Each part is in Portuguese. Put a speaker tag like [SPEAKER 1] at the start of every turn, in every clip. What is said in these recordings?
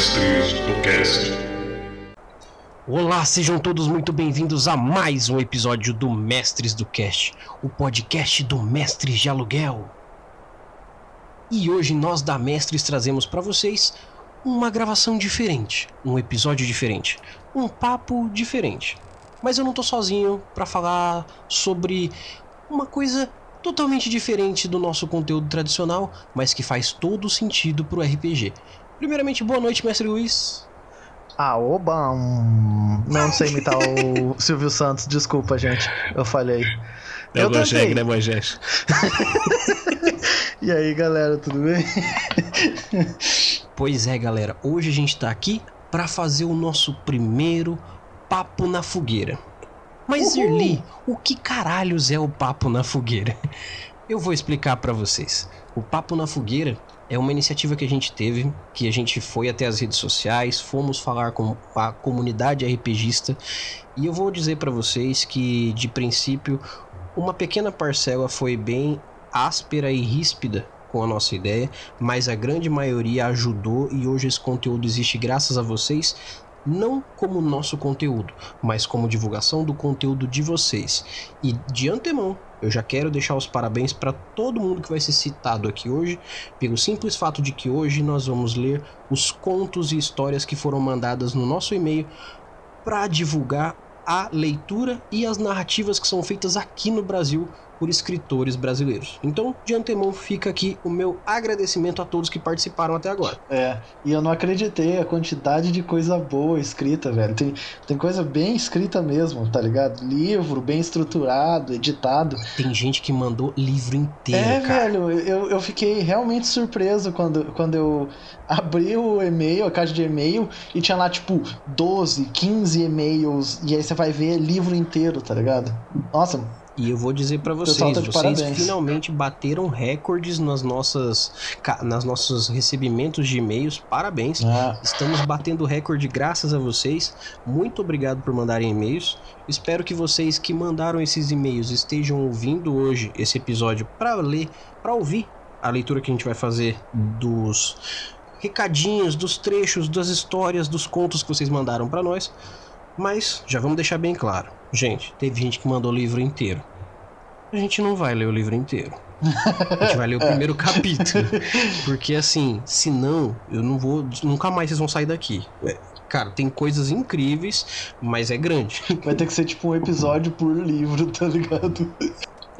[SPEAKER 1] Mestres do Cast.
[SPEAKER 2] Olá, sejam todos muito bem-vindos a mais um episódio do Mestres do Cast, o podcast do Mestres de Aluguel. E hoje nós da Mestres trazemos para vocês uma gravação diferente, um episódio diferente, um papo diferente. Mas eu não tô sozinho para falar sobre uma coisa totalmente diferente do nosso conteúdo tradicional, mas que faz todo sentido pro RPG. Primeiramente, boa noite, mestre Luiz.
[SPEAKER 3] Ah, oba! hum, Não sei imitar o Silvio Santos, desculpa, gente. Eu falhei.
[SPEAKER 2] É
[SPEAKER 3] Eu tentei.
[SPEAKER 2] né, Moisés?
[SPEAKER 3] E aí, galera, tudo bem?
[SPEAKER 2] Pois é, galera, hoje a gente tá aqui para fazer o nosso primeiro papo na fogueira. Mas
[SPEAKER 3] Uhul.
[SPEAKER 2] Irli, o que caralhos é o papo na fogueira? Eu vou explicar para vocês. O papo na fogueira é uma iniciativa que a gente teve, que a gente foi até as redes sociais, fomos falar com a comunidade RPGista, e eu vou dizer para vocês que de princípio uma pequena parcela foi bem áspera e ríspida com a nossa ideia, mas a grande maioria ajudou e hoje esse conteúdo existe graças a vocês, não como nosso conteúdo, mas como divulgação do conteúdo de vocês. E de antemão, eu já quero deixar os parabéns para todo mundo que vai ser citado aqui hoje, pelo simples fato de que hoje nós vamos ler os contos e histórias que foram mandadas no nosso e-mail para divulgar a leitura e as narrativas que são feitas aqui no Brasil por escritores brasileiros. Então, de antemão, fica aqui o meu agradecimento a todos que participaram até agora.
[SPEAKER 3] É, e eu não acreditei a quantidade de coisa boa escrita, velho. Tem, tem coisa bem escrita mesmo, tá ligado? Livro bem estruturado, editado.
[SPEAKER 2] Tem gente que mandou livro inteiro,
[SPEAKER 3] é,
[SPEAKER 2] cara.
[SPEAKER 3] velho, eu, eu fiquei realmente surpreso quando, quando eu abri o e-mail, a caixa de e-mail, e tinha lá, tipo, 12, 15 e-mails, e aí você vai ver livro inteiro, tá ligado? Nossa,
[SPEAKER 2] E eu vou dizer pra
[SPEAKER 3] Pessoal,
[SPEAKER 2] vocês,
[SPEAKER 3] tá
[SPEAKER 2] vocês
[SPEAKER 3] parabéns.
[SPEAKER 2] finalmente bateram recordes nas nossas nas nossos recebimentos de e-mails. Parabéns.
[SPEAKER 3] ah,
[SPEAKER 2] Estamos batendo recorde graças a vocês. Muito obrigado por mandarem e-mails. Espero que vocês que mandaram esses e-mails estejam ouvindo hoje esse episódio para ler, para ouvir a leitura que a gente vai fazer dos recadinhos, dos trechos, das histórias, dos contos que vocês mandaram para nós. Mas já vamos deixar bem claro. Gente, teve gente que mandou o livro inteiro. A gente não vai ler o livro inteiro. A gente vai ler o primeiro capítulo. Porque assim, senão eu não vou. Nunca mais vocês vão sair daqui. É, Cara, tem coisas incríveis, mas é grande.
[SPEAKER 3] vai ter que ser tipo um episódio por livro, tá ligado?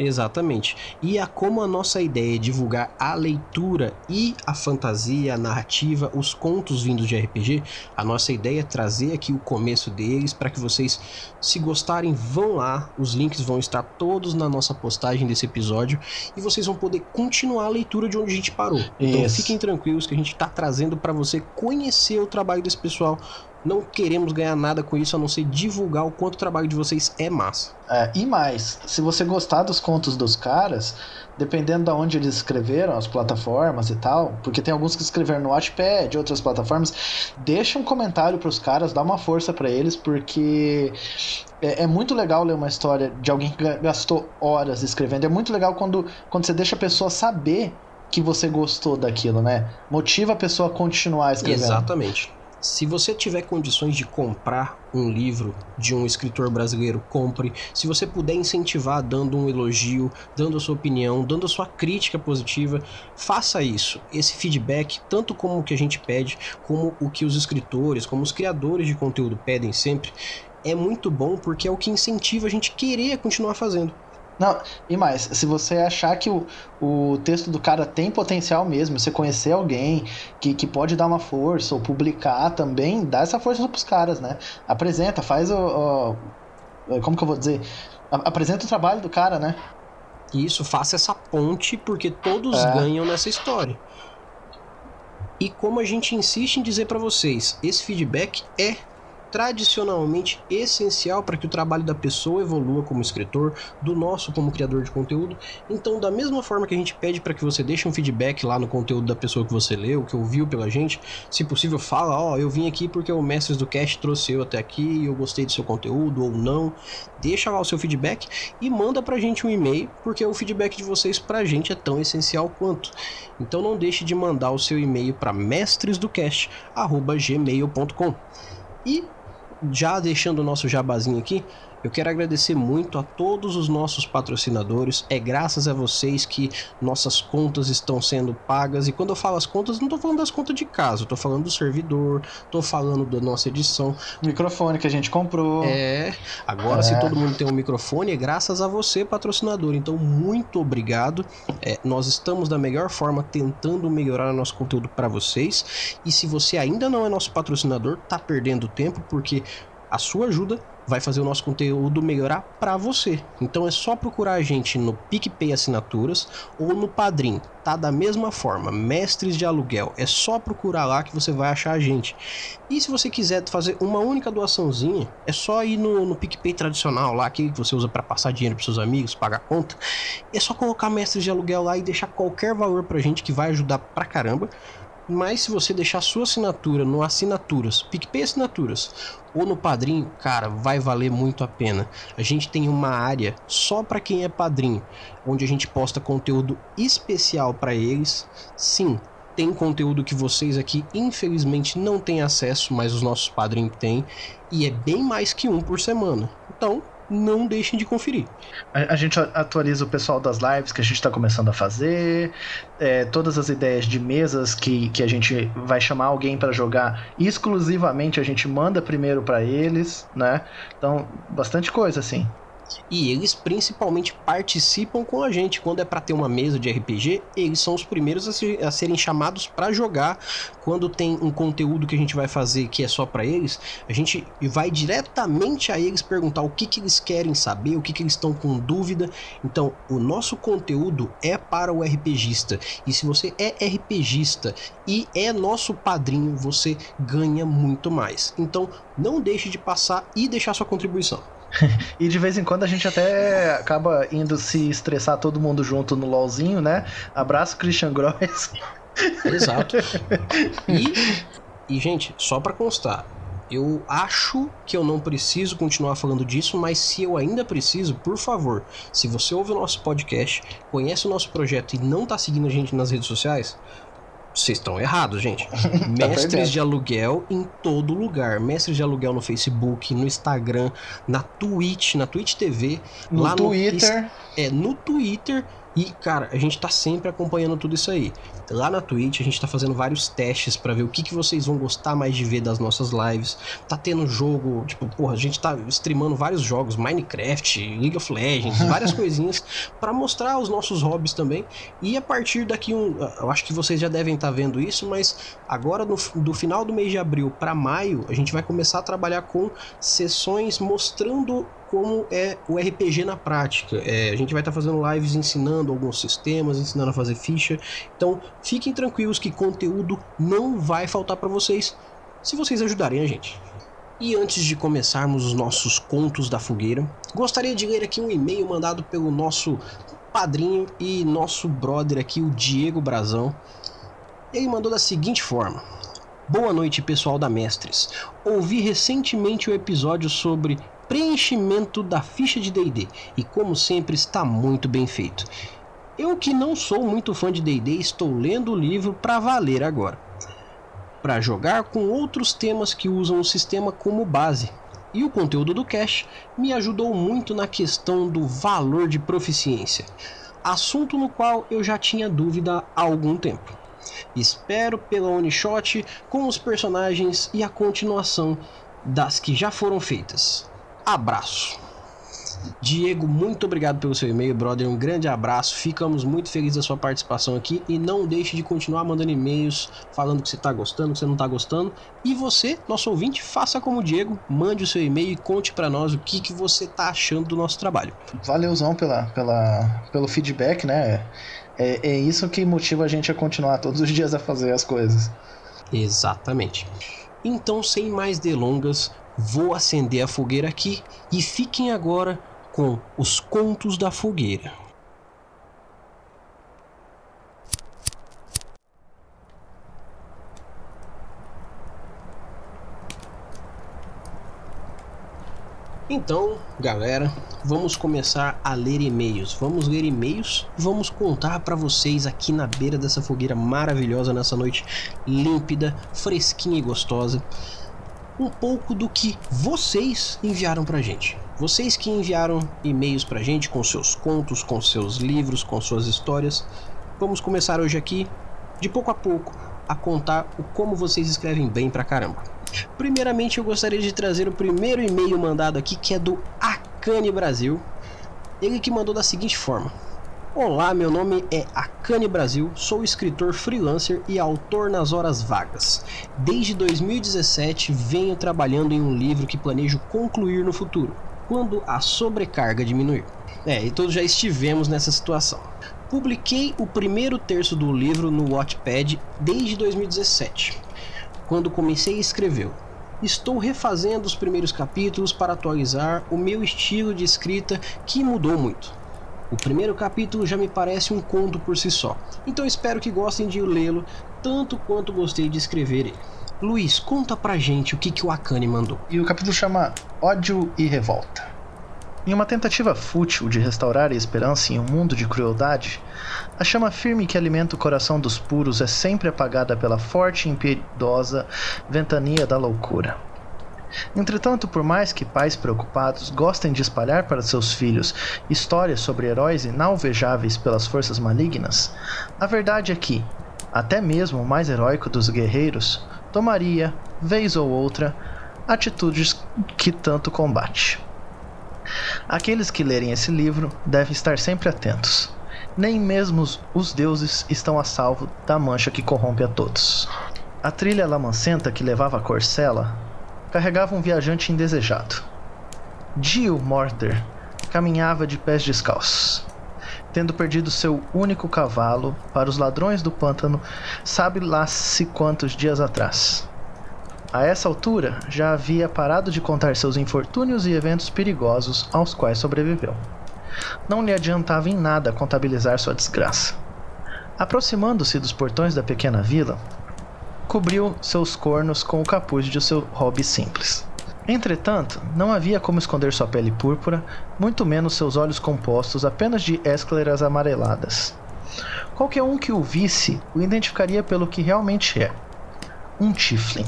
[SPEAKER 2] Exatamente. E a como a nossa ideia é divulgar a leitura e a fantasia, a narrativa, os contos vindos de RPG, a nossa ideia é trazer aqui o começo deles para que vocês, se gostarem, vão lá. Os links vão estar todos na nossa postagem desse episódio e vocês vão poder continuar a leitura de onde a gente parou. Então
[SPEAKER 3] Isso.
[SPEAKER 2] fiquem tranquilos que a gente está trazendo para você conhecer o trabalho desse pessoal. Não queremos ganhar nada com isso a não ser divulgar o quanto o trabalho de vocês é massa.
[SPEAKER 3] É, e mais, se você gostar dos contos dos caras, dependendo de onde eles escreveram, as plataformas e tal, porque tem alguns que escreveram no Wattpad, outras plataformas, deixa um comentário pros caras, dá uma força pra eles, porque é, é muito legal ler uma história de alguém que ga- gastou horas escrevendo. É muito legal quando, quando você deixa a pessoa saber que você gostou daquilo, né? Motiva a pessoa a continuar escrevendo.
[SPEAKER 2] Exatamente. Se você tiver condições de comprar um livro de um escritor brasileiro, compre. Se você puder incentivar dando um elogio, dando a sua opinião, dando a sua crítica positiva, faça isso. Esse feedback, tanto como o que a gente pede, como o que os escritores, como os criadores de conteúdo pedem sempre, é muito bom porque é o que incentiva a gente querer continuar fazendo.
[SPEAKER 3] Não, e mais, se você achar que o, o texto do cara tem potencial mesmo, você conhecer alguém que, que pode dar uma força ou publicar também, dá essa força pros caras, né? Apresenta, faz o. o- como que eu vou dizer? A- Apresenta o trabalho do cara, né?
[SPEAKER 2] E isso faça essa ponte porque todos
[SPEAKER 3] É.
[SPEAKER 2] ganham nessa história. E como a gente insiste em dizer pra vocês, esse feedback é tradicionalmente essencial para que o trabalho da pessoa evolua como escritor, do nosso como criador de conteúdo. Então, da mesma forma que a gente pede para que você deixe um feedback lá no conteúdo da pessoa que você leu, que ouviu pela gente, se possível, fala: Ó, oh, eu vim aqui porque o Mestres do Cast trouxe eu até aqui, eu gostei do seu conteúdo ou não. Deixa lá o seu feedback e manda pra gente um e-mail, porque o feedback de vocês pra gente é tão essencial quanto. Então não deixe de mandar o seu e-mail para mestresdocast@gmail.com. E já deixando o nosso jabazinho aqui, eu quero agradecer muito a todos os nossos patrocinadores. É graças a vocês que nossas contas estão sendo pagas. E quando eu falo as contas, não estou falando das contas de casa, estou falando do servidor, estou falando da nossa edição.
[SPEAKER 4] Microfone que a gente comprou.
[SPEAKER 2] É. Agora, é. se todo mundo tem um microfone, é graças a você, patrocinador. Então, muito obrigado. É, nós estamos da melhor forma tentando melhorar o nosso conteúdo para vocês. E se você ainda não é nosso patrocinador, tá perdendo tempo, porque a sua ajuda vai fazer o nosso conteúdo melhorar para você. Então é só procurar a gente no PicPay Assinaturas ou no Padrim. Tá da mesma forma, Mestres de Aluguel. É só procurar lá que você vai achar a gente. E se você quiser fazer uma única doaçãozinha, é só ir no, no PicPay tradicional lá, que você usa para passar dinheiro para seus amigos, pagar conta. É só colocar Mestres de Aluguel lá e deixar qualquer valor pra gente que vai ajudar pra caramba. Mas se você deixar sua assinatura no Assinaturas, PicPay Assinaturas, ou no Padrinho, cara, vai valer muito a pena. A gente tem uma área só para quem é padrinho, onde a gente posta conteúdo especial para eles. Sim, tem conteúdo que vocês aqui infelizmente não têm acesso, mas os nossos padrinhos têm, e é bem mais que um por semana. Então, não deixem de conferir.
[SPEAKER 4] A, a gente atualiza o pessoal das lives que a gente está começando a fazer, é, todas as ideias de mesas que, que a gente vai chamar alguém para jogar exclusivamente, a gente manda primeiro para eles, né? Então, bastante coisa assim.
[SPEAKER 2] E eles principalmente participam com a gente. Quando é para ter uma mesa de RPG, eles são os primeiros a, ser, a serem chamados para jogar. Quando tem um conteúdo que a gente vai fazer que é só para eles, a gente vai diretamente a eles perguntar o que, que eles querem saber, o que, que eles estão com dúvida. Então, o nosso conteúdo é para o RPGista. E se você é RPGista e é nosso padrinho, você ganha muito mais. Então, não deixe de passar e deixar sua contribuição.
[SPEAKER 4] e de vez em quando a gente até acaba indo se estressar todo mundo junto no LOLzinho, né? Abraço, Christian Gross.
[SPEAKER 2] Exato. E, e gente, só para constar, eu acho que eu não preciso continuar falando disso, mas se eu ainda preciso, por favor, se você ouve o nosso podcast, conhece o nosso projeto e não tá seguindo a gente nas redes sociais, vocês estão errados, gente. Tá Mestres de aluguel em todo lugar. Mestres de aluguel no Facebook, no Instagram, na Twitch, na Twitch TV,
[SPEAKER 4] no lá Twitter.
[SPEAKER 2] No, é, no Twitter e, cara, a gente tá sempre acompanhando tudo isso aí. Lá na Twitch a gente tá fazendo vários testes para ver o que, que vocês vão gostar mais de ver das nossas lives. Tá tendo jogo, tipo, porra, a gente tá streamando vários jogos, Minecraft, League of Legends, várias coisinhas para mostrar os nossos hobbies também. E a partir daqui um, eu acho que vocês já devem estar tá vendo isso, mas agora no, do final do mês de abril para maio, a gente vai começar a trabalhar com sessões mostrando como é o RPG na prática. É, a gente vai estar tá fazendo lives ensinando alguns sistemas, ensinando a fazer ficha. Então, fiquem tranquilos que conteúdo não vai faltar para vocês se vocês ajudarem a gente. E antes de começarmos os nossos contos da fogueira, gostaria de ler aqui um e-mail mandado pelo nosso padrinho e nosso brother aqui, o Diego Brazão. Ele mandou da seguinte forma: Boa noite, pessoal da Mestres. Ouvi recentemente o episódio sobre preenchimento da ficha de D&D e como sempre está muito bem feito. Eu que não sou muito fã de D&D estou lendo o livro para valer agora. Para jogar com outros temas que usam o sistema como base. E o conteúdo do cache me ajudou muito na questão do valor de proficiência, assunto no qual eu já tinha dúvida há algum tempo. Espero pela one shot com os personagens e a continuação das que já foram feitas abraço. Diego, muito obrigado pelo seu e-mail, brother. Um grande abraço. Ficamos muito felizes da sua participação aqui e não deixe de continuar mandando e-mails falando que você está gostando, que você não está gostando. E você, nosso ouvinte, faça como o Diego, mande o seu e-mail e conte para nós o que, que você está achando do nosso trabalho.
[SPEAKER 4] Valeuzão pela, pela, pelo feedback, né? É, é isso que motiva a gente a continuar todos os dias a fazer as coisas.
[SPEAKER 2] Exatamente. Então, sem mais delongas, vou acender a fogueira aqui e fiquem agora com os contos da fogueira. Então, galera, vamos começar a ler e-mails. Vamos ler e-mails, vamos contar para vocês aqui na beira dessa fogueira maravilhosa nessa noite límpida, fresquinha e gostosa, um pouco do que vocês enviaram pra gente. Vocês que enviaram e-mails pra gente com seus contos, com seus livros, com suas histórias. Vamos começar hoje aqui, de pouco a pouco, a contar o como vocês escrevem bem pra caramba. Primeiramente, eu gostaria de trazer o primeiro e-mail mandado aqui, que é do Akane Brasil. Ele que mandou da seguinte forma: Olá, meu nome é Akane Brasil, sou escritor freelancer e autor nas horas vagas. Desde 2017 venho trabalhando em um livro que planejo concluir no futuro, quando a sobrecarga diminuir. É, e todos já estivemos nessa situação. Publiquei o primeiro terço do livro no Wattpad desde 2017 quando comecei a escrever. Estou refazendo os primeiros capítulos para atualizar o meu estilo de escrita que mudou muito. O primeiro capítulo já me parece um conto por si só, então espero que gostem de lê-lo tanto quanto gostei de escrever ele. Luiz, conta pra gente o que, que o Akane mandou.
[SPEAKER 3] E o capítulo chama Ódio e Revolta. Em uma tentativa fútil de restaurar a esperança em um mundo de crueldade, a chama firme que alimenta o coração dos puros é sempre apagada pela forte e impiedosa ventania da loucura. Entretanto, por mais que pais preocupados gostem de espalhar para seus filhos histórias sobre heróis inalvejáveis pelas forças malignas, a verdade é que, até mesmo o mais heróico dos guerreiros tomaria, vez ou outra, atitudes que tanto combate. Aqueles que lerem esse livro devem estar sempre atentos. Nem mesmo os deuses estão a salvo da mancha que corrompe a todos. A trilha lamancenta que levava a Corcela carregava um viajante indesejado. Gil Morter caminhava de pés descalços, tendo perdido seu único cavalo para os ladrões do pântano, sabe lá se quantos dias atrás. A essa altura, já havia parado de contar seus infortúnios e eventos perigosos aos quais sobreviveu. Não lhe adiantava em nada contabilizar sua desgraça. Aproximando-se dos portões da pequena vila, cobriu seus cornos com o capuz de seu hobby simples. Entretanto, não havia como esconder sua pele púrpura, muito menos seus olhos compostos apenas de escleras amareladas. Qualquer um que o visse o identificaria pelo que realmente é: um Tiflin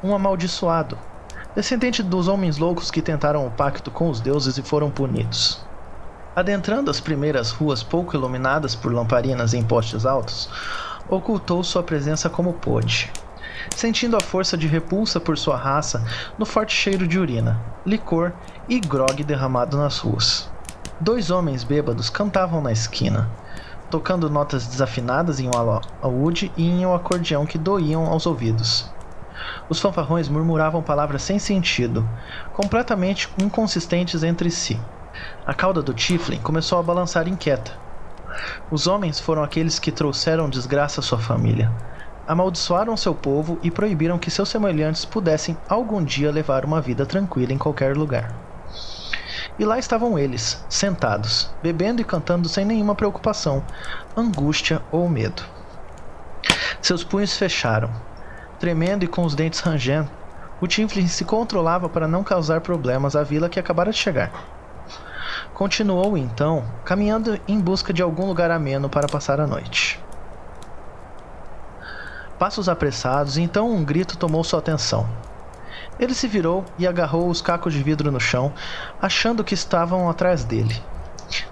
[SPEAKER 3] um amaldiçoado, descendente dos homens loucos que tentaram o pacto com os deuses e foram punidos. Adentrando as primeiras ruas pouco iluminadas por lamparinas em postes altos, ocultou sua presença como pôde, sentindo a força de repulsa por sua raça no forte cheiro de urina, licor e grog derramado nas ruas. Dois homens bêbados cantavam na esquina, tocando notas desafinadas em um alaúde e em um acordeão que doíam aos ouvidos. Os fanfarrões murmuravam palavras sem sentido, completamente inconsistentes entre si. A cauda do Tiflin começou a balançar inquieta. Os homens foram aqueles que trouxeram desgraça à sua família. Amaldiçoaram seu povo e proibiram que seus semelhantes pudessem algum dia levar uma vida tranquila em qualquer lugar. E lá estavam eles, sentados, bebendo e cantando sem nenhuma preocupação, angústia ou medo. Seus punhos fecharam, Tremendo e com os dentes rangendo, o Tiflin se controlava para não causar problemas à vila que acabara de chegar. Continuou então, caminhando em busca de algum lugar ameno para passar a noite. Passos apressados, então um grito tomou sua atenção. Ele se virou e agarrou os cacos de vidro no chão, achando que estavam atrás dele.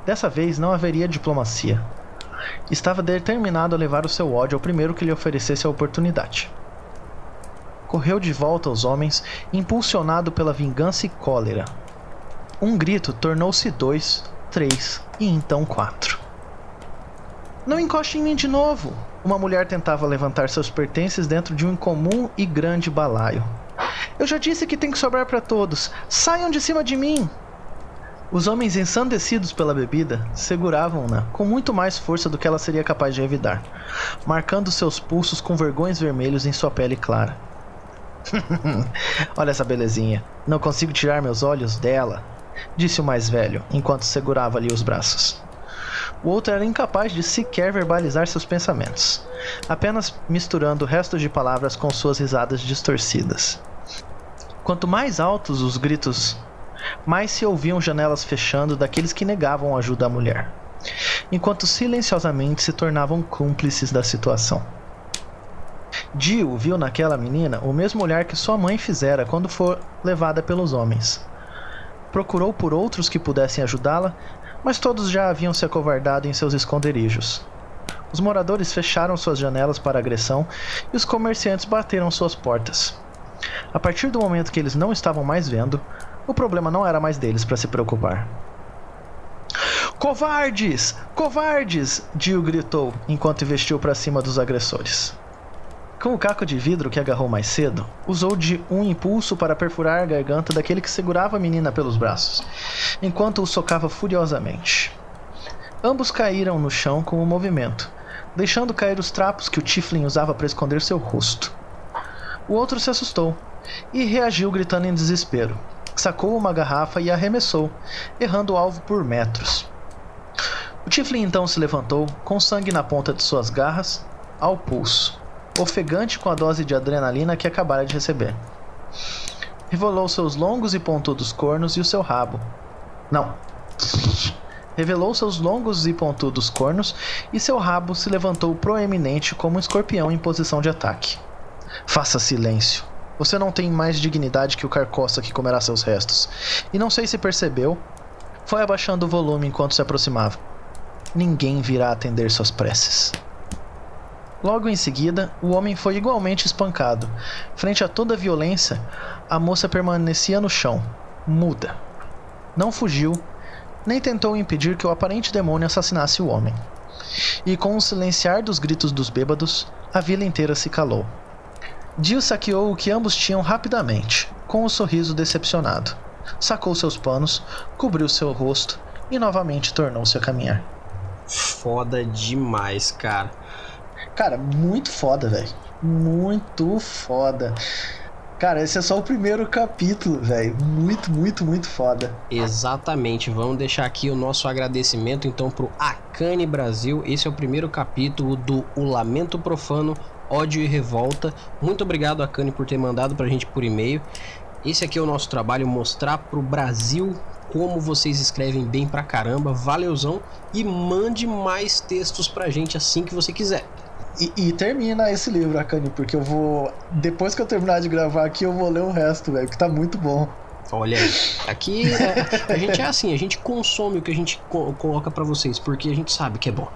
[SPEAKER 3] Dessa vez não haveria diplomacia. Estava determinado a levar o seu ódio ao primeiro que lhe oferecesse a oportunidade correu de volta aos homens, impulsionado pela vingança e cólera. Um grito tornou-se dois, três e então quatro. Não encoste em mim de novo! Uma mulher tentava levantar seus pertences dentro de um incomum e grande balaio. Eu já disse que tem que sobrar para todos! Saiam de cima de mim! Os homens ensandecidos pela bebida seguravam-na com muito mais força do que ela seria capaz de evitar, marcando seus pulsos com vergões vermelhos em sua pele clara. Olha essa belezinha. Não consigo tirar meus olhos dela, disse o mais velho, enquanto segurava ali os braços. O outro era incapaz de sequer verbalizar seus pensamentos, apenas misturando restos de palavras com suas risadas distorcidas. Quanto mais altos os gritos, mais se ouviam janelas fechando daqueles que negavam ajuda à mulher, enquanto silenciosamente se tornavam cúmplices da situação. Dio viu naquela menina o mesmo olhar que sua mãe fizera quando for levada pelos homens. Procurou por outros que pudessem ajudá-la, mas todos já haviam se acovardado em seus esconderijos. Os moradores fecharam suas janelas para agressão e os comerciantes bateram suas portas. A partir do momento que eles não estavam mais vendo, o problema não era mais deles para se preocupar. Covardes! Covardes! Dio gritou enquanto investiu para cima dos agressores. Com o caco de vidro que agarrou mais cedo, usou de um impulso para perfurar a garganta daquele que segurava a menina pelos braços, enquanto o socava furiosamente. Ambos caíram no chão com o movimento, deixando cair os trapos que o Tiflin usava para esconder seu rosto. O outro se assustou e reagiu gritando em desespero. Sacou uma garrafa e arremessou, errando o alvo por metros. O Tiflin então se levantou, com sangue na ponta de suas garras, ao pulso ofegante com a dose de adrenalina que acabara de receber. Revelou seus longos e pontudos cornos e o seu rabo. Não. Revelou seus longos e pontudos cornos e seu rabo se levantou proeminente como um escorpião em posição de ataque. Faça silêncio. Você não tem mais dignidade que o carcoça que comerá seus restos. E não sei se percebeu, foi abaixando o volume enquanto se aproximava. Ninguém virá atender suas preces. Logo em seguida, o homem foi igualmente espancado. Frente a toda a violência, a moça permanecia no chão, muda. Não fugiu, nem tentou impedir que o aparente demônio assassinasse o homem. E com o silenciar dos gritos dos bêbados, a vila inteira se calou. Dio saqueou o que ambos tinham rapidamente, com um sorriso decepcionado. Sacou seus panos, cobriu seu rosto e novamente tornou-se a caminhar.
[SPEAKER 2] Foda demais, cara.
[SPEAKER 4] Cara, muito foda, velho. Muito foda. Cara, esse é só o primeiro capítulo, velho. Muito, muito, muito foda.
[SPEAKER 2] Exatamente. Vamos deixar aqui o nosso agradecimento então pro Akane Brasil. Esse é o primeiro capítulo do O Lamento Profano, Ódio e Revolta. Muito obrigado, Akane, por ter mandado pra gente por e-mail. Esse aqui é o nosso trabalho, mostrar pro Brasil como vocês escrevem bem pra caramba. Valeuzão e mande mais textos pra gente assim que você quiser.
[SPEAKER 4] E, e, termina esse livro, Akane, porque eu vou. Depois que eu terminar de gravar aqui, eu vou ler o resto, velho, que tá muito bom.
[SPEAKER 2] Olha aí. Aqui é, a gente é assim, a gente consome o que a gente co coloca para vocês, porque a gente sabe que é bom.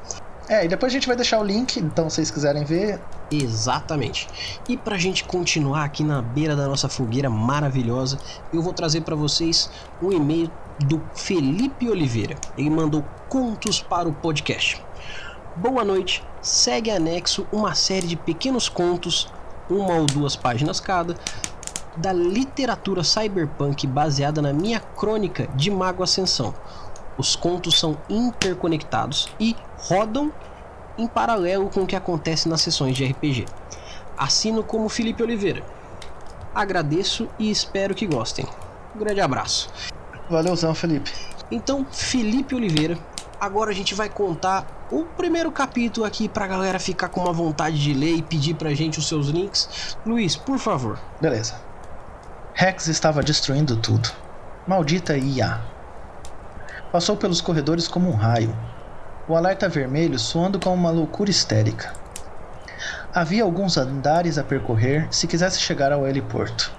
[SPEAKER 4] É, e depois a gente vai deixar o link, então se vocês quiserem ver.
[SPEAKER 2] Exatamente. E pra gente continuar aqui na beira da nossa fogueira maravilhosa, eu vou trazer para vocês um e-mail do Felipe Oliveira. Ele mandou contos para o podcast. Boa Noite segue anexo uma série de pequenos contos, uma ou duas páginas cada, da literatura cyberpunk baseada na minha crônica de Mago Ascensão. Os contos são interconectados e rodam em paralelo com o que acontece nas sessões de RPG. Assino como Felipe Oliveira. Agradeço e espero que gostem. Um grande abraço.
[SPEAKER 4] Valeuzão, Felipe.
[SPEAKER 2] Então, Felipe Oliveira, agora a gente vai contar o primeiro capítulo aqui pra galera ficar com uma vontade de ler e pedir pra gente os seus links. Luiz, por favor.
[SPEAKER 4] Beleza. Rex estava destruindo tudo. Maldita IA. Passou pelos corredores como um raio. O alerta vermelho soando como uma loucura histérica. Havia alguns andares a percorrer se quisesse chegar ao heliporto.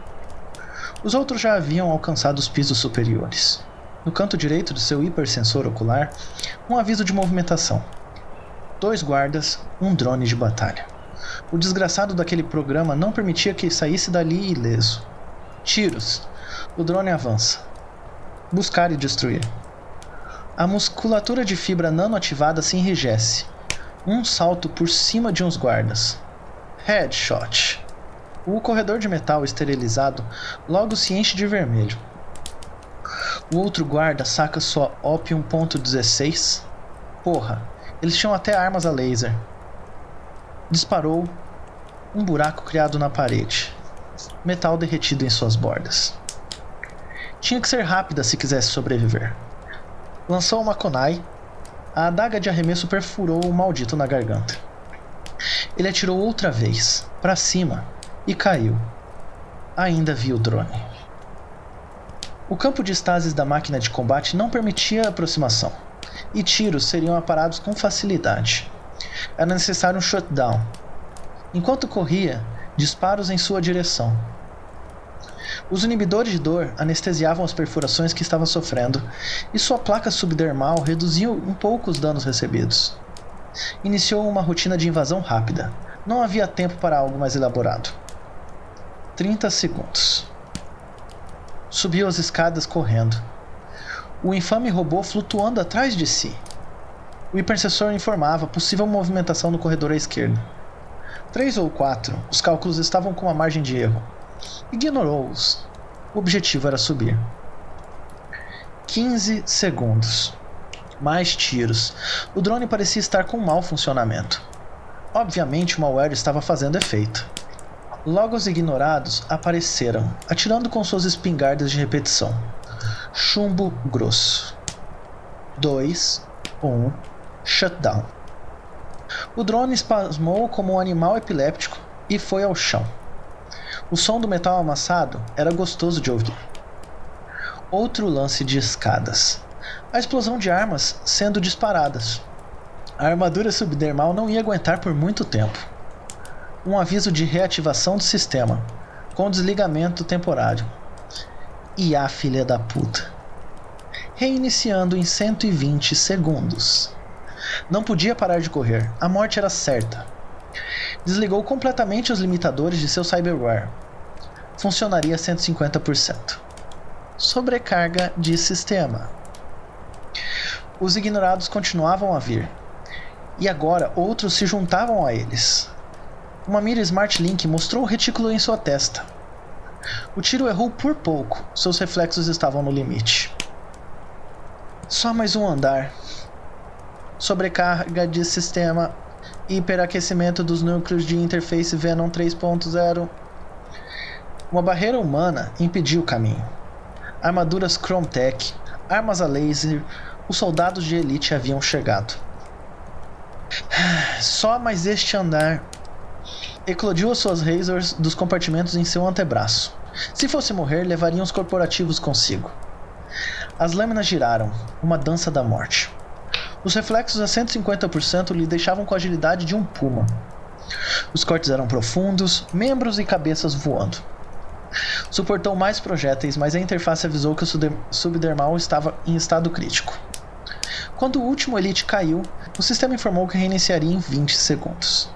[SPEAKER 4] Os outros já haviam alcançado os pisos superiores. No canto direito do seu hipersensor ocular, um aviso de movimentação dois guardas, um drone de batalha. O desgraçado daquele programa não permitia que saísse dali ileso. Tiros. O drone avança. Buscar e destruir. A musculatura de fibra nanoativada se enrijece. Um salto por cima de uns guardas. Headshot. O corredor de metal esterilizado logo se enche de vermelho. O outro guarda saca sua Opium .16. Porra, eles tinham até armas a laser. Disparou um buraco criado na parede.
[SPEAKER 3] metal derretido em suas bordas. Tinha que ser rápida se quisesse sobreviver. Lançou uma kunai. A adaga de arremesso perfurou o maldito na garganta. Ele atirou outra vez, para cima, e caiu. Ainda viu o drone. O campo de estases da máquina de combate não permitia aproximação, e tiros seriam aparados com facilidade. Era necessário um shutdown. Enquanto corria, disparos em sua direção. Os inibidores de dor anestesiavam as perfurações que estava sofrendo, e sua placa subdermal reduzia um pouco os danos recebidos. Iniciou uma rotina de invasão rápida. Não havia tempo para algo mais elaborado. 30 segundos. Subiu as escadas correndo. O infame robô flutuando atrás de si. O hipersensor informava possível movimentação no corredor à esquerda. Três ou quatro, os cálculos estavam com uma margem de erro. Ignorou-os. O objetivo era subir. 15 segundos. Mais tiros. O drone parecia estar com mau funcionamento. Obviamente, o malware estava fazendo efeito. Logo os ignorados apareceram, atirando com suas espingardas de repetição. Chumbo grosso. 2, 1, shutdown. O drone espasmou como um animal epiléptico e foi ao chão. O som do metal amassado era gostoso de ouvir. Outro lance de escadas. A explosão de armas sendo disparadas. A armadura subdermal não ia aguentar por muito tempo. Um aviso de reativação do sistema, com desligamento temporário. E a filha da puta. Reiniciando em 120 segundos. Não podia parar de correr, a morte era certa desligou completamente os limitadores de seu cyberware. Funcionaria 150%. Sobrecarga de sistema. Os ignorados continuavam a vir. E agora outros se juntavam a eles. Uma mira Smart Link mostrou o retículo em sua testa. O tiro errou por pouco, seus reflexos estavam no limite. Só mais um andar. Sobrecarga de sistema hiperaquecimento dos núcleos de interface Venom 3.0. Uma barreira humana impediu o caminho. Armaduras Chromtech, armas a laser, os soldados de elite haviam chegado. Só mais este andar eclodiu as suas razors dos compartimentos em seu antebraço. Se fosse morrer, levariam os corporativos consigo. As lâminas giraram, uma dança da morte. Os reflexos a 150% lhe deixavam com a agilidade de um puma. Os cortes eram profundos, membros e cabeças voando. Suportou mais projéteis, mas a interface avisou que o subdermal estava em estado crítico. Quando o último Elite caiu, o sistema informou que reiniciaria em 20 segundos.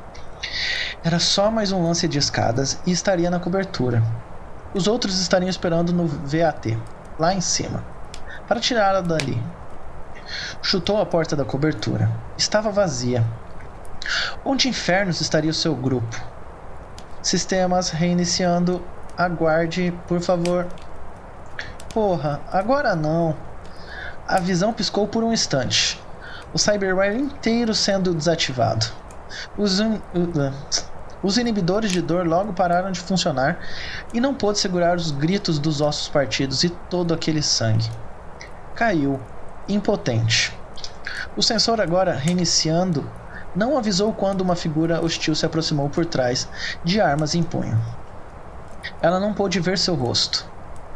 [SPEAKER 3] Era só mais um lance de escadas e estaria na cobertura. Os outros estariam esperando no VAT, lá em cima, para tirá-la dali. Chutou a porta da cobertura. Estava vazia. Onde infernos estaria o seu grupo? Sistemas reiniciando. Aguarde, por favor. Porra, agora não. A visão piscou por um instante. O Cyberwire inteiro sendo desativado. Os, uh, os inibidores de dor logo pararam de funcionar e não pôde segurar os gritos dos ossos partidos e todo aquele sangue. Caiu, impotente. O sensor agora reiniciando não avisou quando uma figura hostil se aproximou por trás, de armas em punho. Ela não pôde ver seu rosto.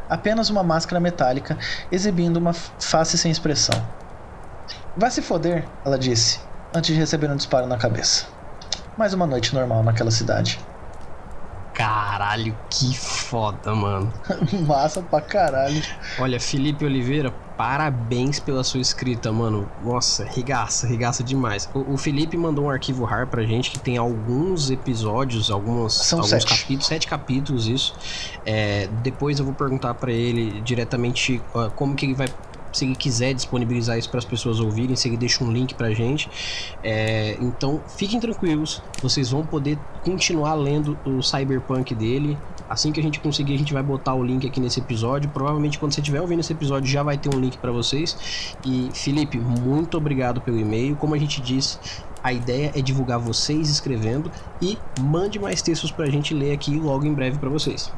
[SPEAKER 3] Apenas uma máscara metálica exibindo uma face sem expressão. Vai se foder, ela disse, antes de receber um disparo na cabeça. Mais uma noite normal naquela cidade.
[SPEAKER 2] Caralho, que foda, mano.
[SPEAKER 3] Massa pra caralho.
[SPEAKER 2] Olha, Felipe Oliveira, parabéns pela sua escrita, mano. Nossa, rigaça, rigaça demais. O, o, Felipe mandou um arquivo RAR pra gente que tem alguns episódios, alguns,
[SPEAKER 3] São
[SPEAKER 2] alguns
[SPEAKER 3] sete.
[SPEAKER 2] capítulos, sete capítulos, isso. É, depois eu vou perguntar para ele diretamente uh, como que ele vai se quiser disponibilizar isso para as pessoas ouvirem, se deixa um link pra gente. É, então, fiquem tranquilos, vocês vão poder continuar lendo o Cyberpunk dele. Assim que a gente conseguir, a gente vai botar o link aqui nesse episódio. Provavelmente quando você estiver ouvindo esse episódio já vai ter um link para vocês. E Felipe, muito obrigado pelo e-mail. Como a gente disse, a ideia é divulgar vocês escrevendo e mande mais textos pra gente ler aqui logo em breve para vocês.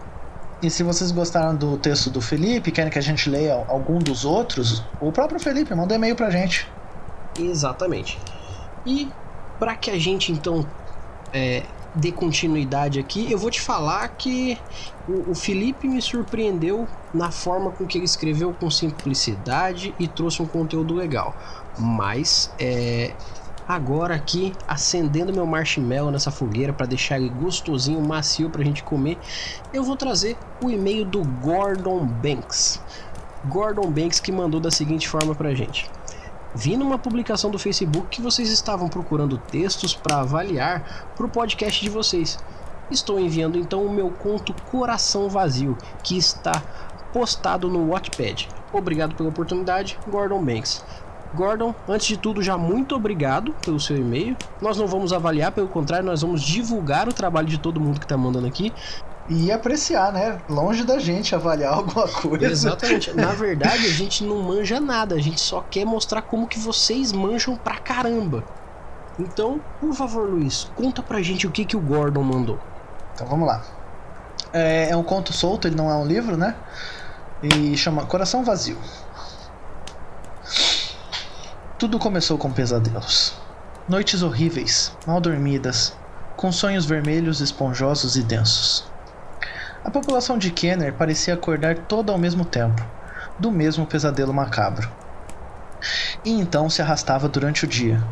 [SPEAKER 3] E se vocês gostaram do texto do Felipe, querem que a gente leia algum dos outros, o próprio Felipe manda e-mail pra gente.
[SPEAKER 2] Exatamente. E para que a gente então é, dê continuidade aqui, eu vou te falar que o, o, Felipe me surpreendeu na forma com que ele escreveu com simplicidade e trouxe um conteúdo legal. Mas é, agora aqui acendendo meu marshmallow nessa fogueira para deixar ele gostosinho, macio pra gente comer, eu vou trazer o e-mail do Gordon Banks. Gordon Banks que mandou da seguinte forma pra gente. Vi numa publicação do Facebook que vocês estavam procurando textos para avaliar para o podcast de vocês. Estou enviando então o meu conto Coração Vazio, que está postado no Wattpad. Obrigado pela oportunidade, Gordon Banks. Gordon, antes de tudo, já muito obrigado pelo seu e-mail. Nós não vamos avaliar, pelo contrário, nós vamos divulgar o trabalho de todo mundo que está mandando aqui
[SPEAKER 3] e apreciar, né? Longe da gente avaliar alguma coisa.
[SPEAKER 2] Exatamente. Na verdade, a gente não manja nada, a gente só quer mostrar como que vocês manjam pra caramba. Então, por favor, Luiz, conta pra gente o que, que o Gordon mandou.
[SPEAKER 3] Então vamos lá. É, é um conto solto, ele não é um livro, né? E chama Coração Vazio. Tudo começou com pesadelos. Noites horríveis, mal dormidas, com sonhos vermelhos, esponjosos e densos. A população de Kenner parecia acordar toda ao mesmo tempo, do mesmo pesadelo macabro. E então se arrastava durante o dia,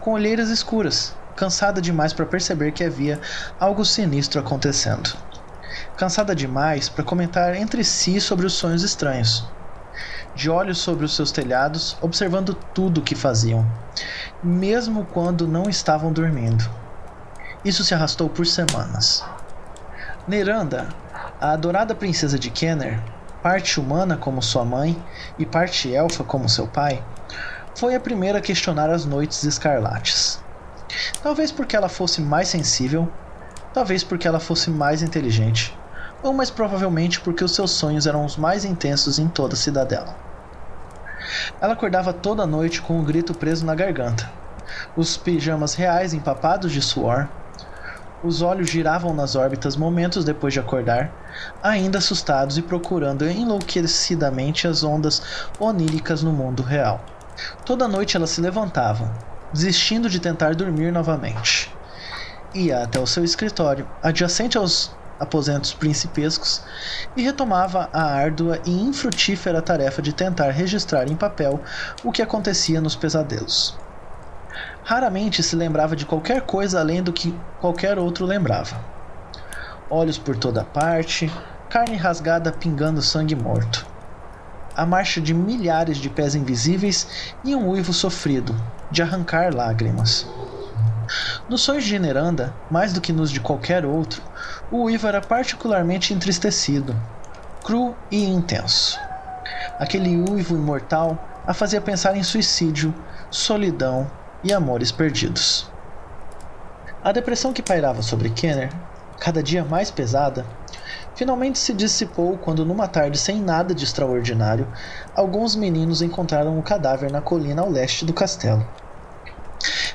[SPEAKER 3] com olheiras escuras, cansada demais para perceber que havia algo sinistro acontecendo. Cansada demais para comentar entre si sobre os sonhos estranhos. De olhos sobre os seus telhados, observando tudo o que faziam, mesmo quando não estavam dormindo. Isso se arrastou por semanas. Neranda a adorada princesa de Kenner, parte humana como sua mãe e parte elfa como seu pai, foi a primeira a questionar as noites escarlates. Talvez porque ela fosse mais sensível, talvez porque ela fosse mais inteligente, ou mais provavelmente porque os seus sonhos eram os mais intensos em toda a cidadela. Ela acordava toda noite com o um grito preso na garganta, os pijamas reais empapados de suor, os olhos giravam nas órbitas momentos depois de acordar, ainda assustados e procurando enlouquecidamente as ondas oníricas no mundo real. Toda noite ela se levantava, desistindo de tentar dormir novamente. Ia até o seu escritório, adjacente aos aposentos principescos, e retomava a árdua e infrutífera tarefa de tentar registrar em papel o que acontecia nos pesadelos. Raramente se lembrava de qualquer coisa além do que qualquer outro lembrava. Olhos por toda parte, carne rasgada pingando sangue morto. A marcha de milhares de pés invisíveis e um uivo sofrido, de arrancar lágrimas. Nos sonhos de Neranda, mais do que nos de qualquer outro, o uivo era particularmente entristecido, cru e intenso. Aquele uivo imortal a fazia pensar em suicídio, solidão e amores perdidos. A depressão que pairava sobre Kenner, cada dia mais pesada, finalmente se dissipou quando, numa tarde sem nada de extraordinário, alguns meninos encontraram o cadáver na colina ao leste do castelo.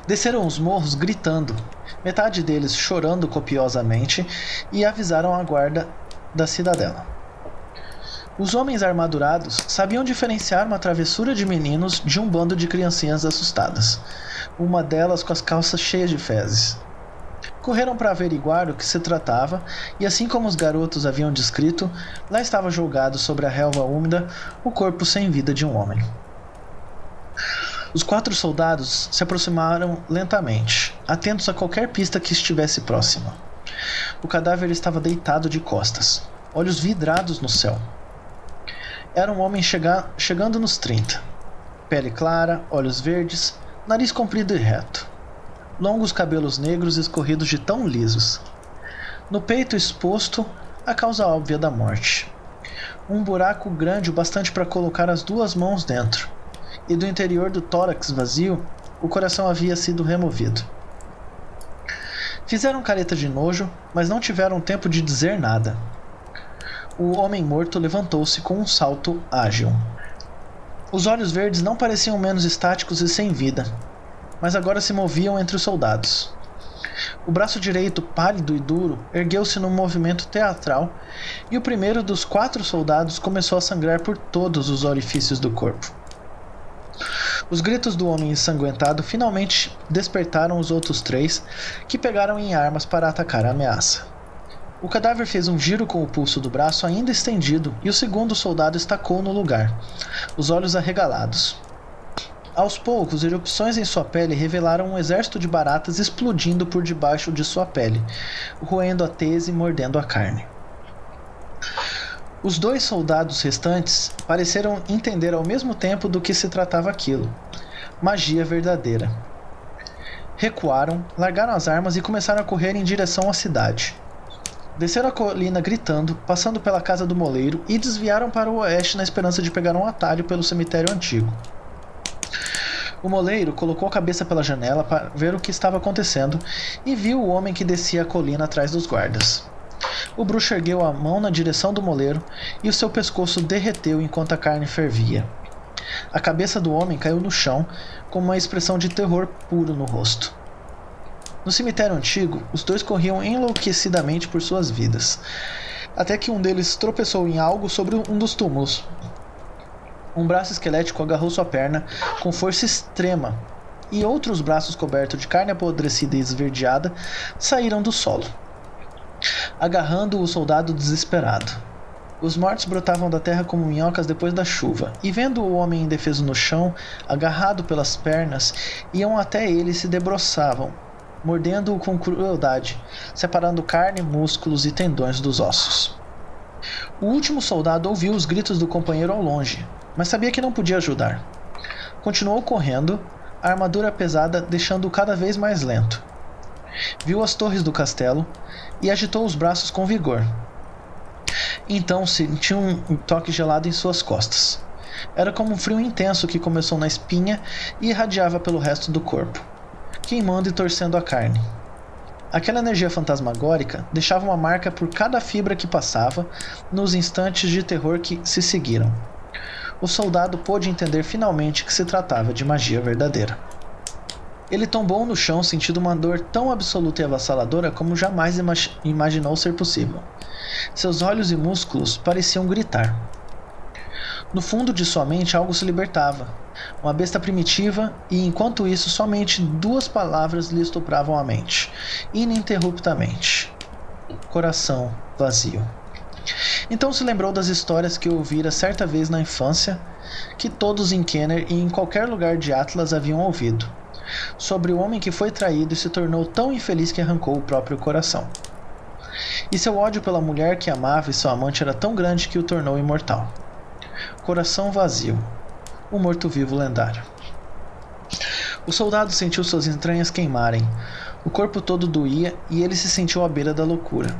[SPEAKER 3] Desceram os morros gritando, metade deles chorando copiosamente, e avisaram a guarda da cidadela. Os homens armadurados sabiam diferenciar uma travessura de meninos de um bando de criancinhas assustadas, uma delas com as calças cheias de fezes. Correram para averiguar o que se tratava, e assim como os garotos haviam descrito, lá estava jogado sobre a relva úmida o corpo sem vida de um homem. Os quatro soldados se aproximaram lentamente, atentos a qualquer pista que estivesse próxima. O cadáver estava deitado de costas, olhos vidrados no céu. Era um homem chega chegando nos 30. Pele clara, olhos verdes, nariz comprido e reto, longos cabelos negros escorridos de tão lisos. No peito exposto, a causa óbvia da morte. Um buraco grande o bastante para colocar as duas mãos dentro, e do interior do tórax vazio, o coração havia sido removido. Fizeram careta de nojo, mas não tiveram tempo de dizer nada. O homem morto levantou-se com um salto ágil. Os olhos verdes não pareciam menos estáticos e sem vida, mas agora se moviam entre os soldados. O braço direito, pálido e duro, ergueu-se num movimento teatral e o primeiro dos quatro soldados começou a sangrar por todos os orifícios do corpo. Os gritos do homem ensanguentado finalmente despertaram os outros três, que pegaram em armas para atacar a ameaça. O cadáver fez um giro com o pulso do braço ainda estendido e o segundo soldado estacou no lugar, os olhos arregalados. Aos poucos, erupções em sua pele revelaram um exército de baratas explodindo por debaixo de sua pele, roendo a tese e mordendo a carne. Os dois soldados restantes pareceram entender ao mesmo tempo do que se tratava aquilo. Magia verdadeira. Recuaram, largaram as armas e começaram a correr em direção à cidade. Desceram a colina gritando, passando pela casa do moleiro e desviaram para o oeste na esperança de pegar um atalho pelo cemitério antigo. O moleiro colocou a cabeça pela janela para ver o que estava acontecendo e viu o homem que descia a colina atrás dos guardas. O bruxo ergueu a mão na direção do moleiro e o seu pescoço derreteu enquanto a carne fervia. A cabeça do homem caiu no chão, com uma expressão de terror puro no rosto. No cemitério antigo, os dois corriam enlouquecidamente por suas vidas, até que um deles tropeçou em algo sobre um dos túmulos. Um braço esquelético agarrou sua perna com força extrema, e outros braços cobertos de carne apodrecida e esverdeada saíram do solo agarrando o soldado desesperado. Os mortos brotavam da terra como minhocas depois da chuva, e vendo o homem indefeso no chão, agarrado pelas pernas, iam até ele e se debruçavam, mordendo-o com crueldade, separando carne, músculos e tendões dos ossos. O último soldado ouviu os gritos do companheiro ao longe, mas sabia que não podia ajudar. Continuou correndo, a armadura pesada deixando-o cada vez mais lento. Viu as torres do castelo e agitou os braços com vigor. Então sentiu um toque gelado em suas costas. Era como um frio intenso que começou na espinha e irradiava pelo resto do corpo, queimando e torcendo a carne. Aquela energia fantasmagórica deixava uma marca por cada fibra que passava nos instantes de terror que se seguiram. O soldado pôde entender finalmente que se tratava de magia verdadeira. Ele tombou no chão sentindo uma dor tão absoluta e avassaladora como jamais imaginou ser possível. Seus olhos e músculos pareciam gritar. No fundo de sua mente algo se libertava. Uma besta primitiva, e enquanto isso somente duas palavras lhe estupravam a mente, ininterruptamente: coração vazio. Então se lembrou das histórias que ouvira certa vez na infância, que todos em Kenner e em qualquer lugar de Atlas haviam ouvido sobre o homem que foi traído e se tornou tão infeliz que arrancou o próprio coração. E seu ódio pela mulher que amava e seu amante era tão grande que o tornou imortal. Coração vazio, o morto-vivo lendário. O soldado sentiu suas entranhas queimarem, o corpo todo doía e ele se sentiu à beira da loucura.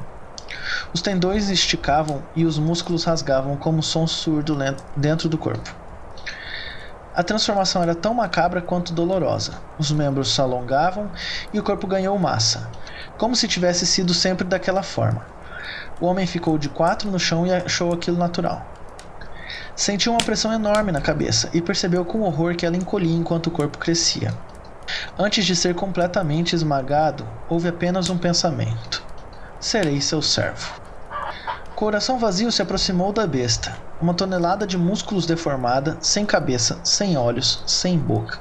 [SPEAKER 3] Os tendões esticavam e os músculos rasgavam como som surdo dentro do corpo. A transformação era tão macabra quanto dolorosa. Os membros se alongavam e o corpo ganhou massa, como se tivesse sido sempre daquela forma. O homem ficou de quatro no chão e achou aquilo natural. Sentiu uma pressão enorme na cabeça e percebeu com horror que ela encolhia enquanto o corpo crescia. Antes de ser completamente esmagado, houve apenas um pensamento: Serei seu servo. Coração vazio se aproximou da besta, uma tonelada de músculos deformada, sem cabeça, sem olhos, sem boca.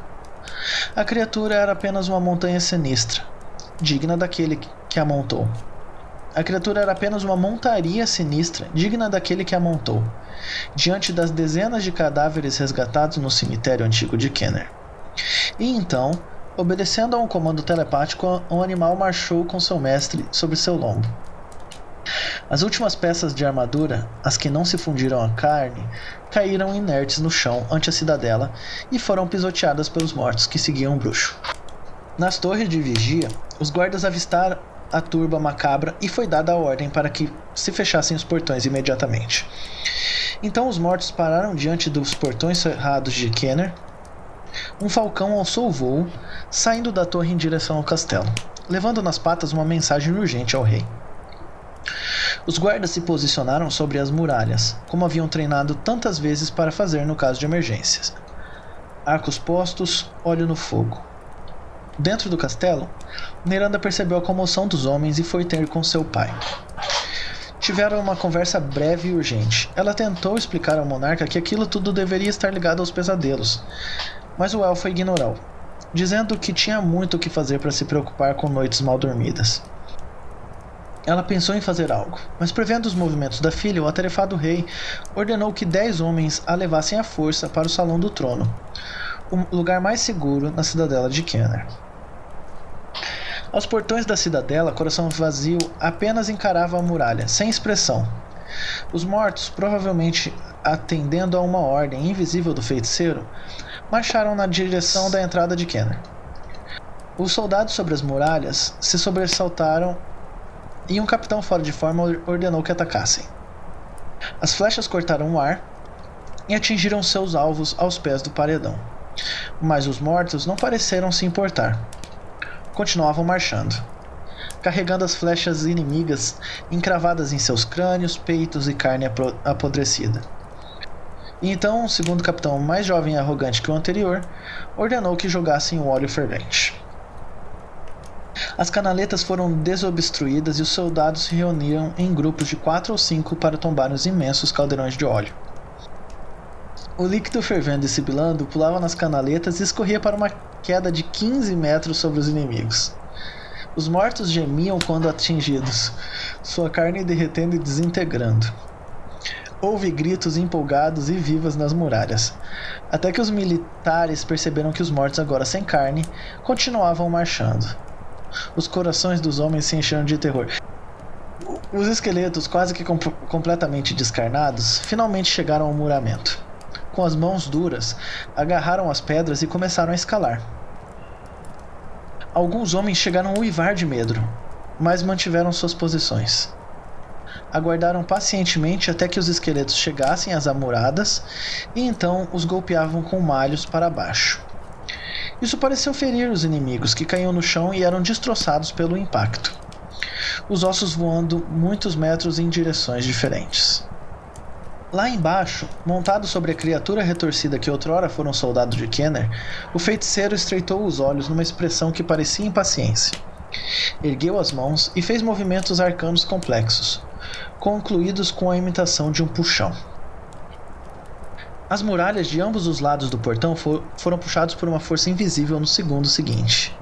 [SPEAKER 3] A criatura era apenas uma montanha sinistra, digna daquele que a montou. A criatura era apenas uma montaria sinistra, digna daquele que a montou, diante das dezenas de cadáveres resgatados no cemitério antigo de Kenner. E então, obedecendo a um comando telepático, o um animal marchou com seu mestre sobre seu lombo. As últimas peças de armadura, as que não se fundiram à carne, caíram inertes no chão ante a cidadela e foram pisoteadas pelos mortos que seguiam o bruxo. Nas torres de vigia, os guardas avistaram a turba macabra e foi dada a ordem para que se fechassem os portões imediatamente. Então os mortos pararam diante dos portões cerrados de Kenner. Um falcão alçou o voo, saindo da torre em direção ao castelo, levando nas patas uma mensagem urgente ao rei. Os guardas se posicionaram sobre as muralhas, como haviam treinado tantas vezes para fazer no caso de emergências. Arcos postos, olho no fogo. Dentro do castelo, Miranda percebeu a comoção dos homens e foi ter com seu pai. Tiveram uma conversa breve e urgente. Ela tentou explicar ao monarca que aquilo tudo deveria estar ligado aos pesadelos, mas o elfo ignorou, dizendo que tinha muito o que fazer para se preocupar com noites mal dormidas. Ela pensou em fazer algo, mas prevendo os movimentos da filha, o atarefado rei ordenou que dez homens a levassem à força para o salão do trono, o lugar mais seguro na cidadela de Kenner. Aos portões da cidadela, coração vazio apenas encarava a muralha, sem expressão. Os mortos, provavelmente atendendo a uma ordem invisível do feiticeiro, marcharam na direção da entrada de Kenner. Os soldados sobre as muralhas se sobressaltaram e um capitão fora de forma ordenou que atacassem. As flechas cortaram o ar e atingiram seus alvos aos pés do paredão. Mas os mortos não pareceram se importar. Continuavam marchando, carregando as flechas inimigas encravadas em seus crânios, peitos e carne apodrecida. E então, o segundo capitão, mais jovem e arrogante que o anterior, ordenou que jogassem o óleo fervente. As canaletas foram desobstruídas e os soldados se reuniram em grupos de quatro ou cinco para tombar os imensos caldeirões de óleo. O líquido fervendo e sibilando pulava nas canaletas e escorria para uma queda de 15 metros sobre os inimigos. Os mortos gemiam quando atingidos, sua carne derretendo e desintegrando. Houve gritos empolgados e vivas nas muralhas, até que os militares perceberam que os mortos, agora sem carne, continuavam marchando. Os corações dos homens se encheram de terror. Os esqueletos, quase que com completamente descarnados, finalmente chegaram ao muramento. Com as mãos duras, agarraram as pedras e começaram a escalar. Alguns homens chegaram a uivar de medo, mas mantiveram suas posições. Aguardaram pacientemente até que os esqueletos chegassem às amuradas e então os golpeavam com malhos para baixo. Isso pareceu ferir os inimigos, que caíam no chão e eram destroçados pelo impacto. Os ossos voando muitos metros em direções diferentes. Lá embaixo, montado sobre a criatura retorcida que outrora fora um soldado de Kenner, o feiticeiro estreitou os olhos numa expressão que parecia impaciência. Ergueu as mãos e fez movimentos arcanos complexos, concluídos com a imitação de um puxão. As muralhas de ambos os lados do portão for, foram puxados por uma força invisível no segundo seguinte,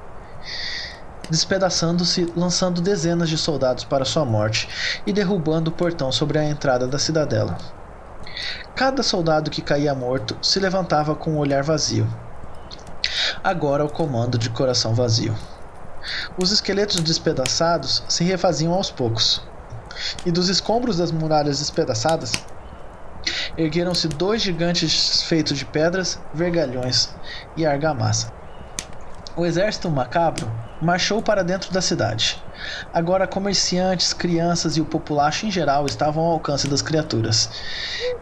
[SPEAKER 3] despedaçando-se, lançando dezenas de soldados para sua morte e derrubando o portão sobre a entrada da cidadela. Cada soldado que caía morto se levantava com um olhar vazio. Agora o comando de coração vazio. Os esqueletos despedaçados se refaziam aos poucos, e dos escombros das muralhas despedaçadas ergueram-se dois gigantes feitos de pedras, vergalhões e argamassa. O exército macabro marchou para dentro da cidade. Agora, comerciantes, crianças e o populacho em geral estavam ao alcance das criaturas.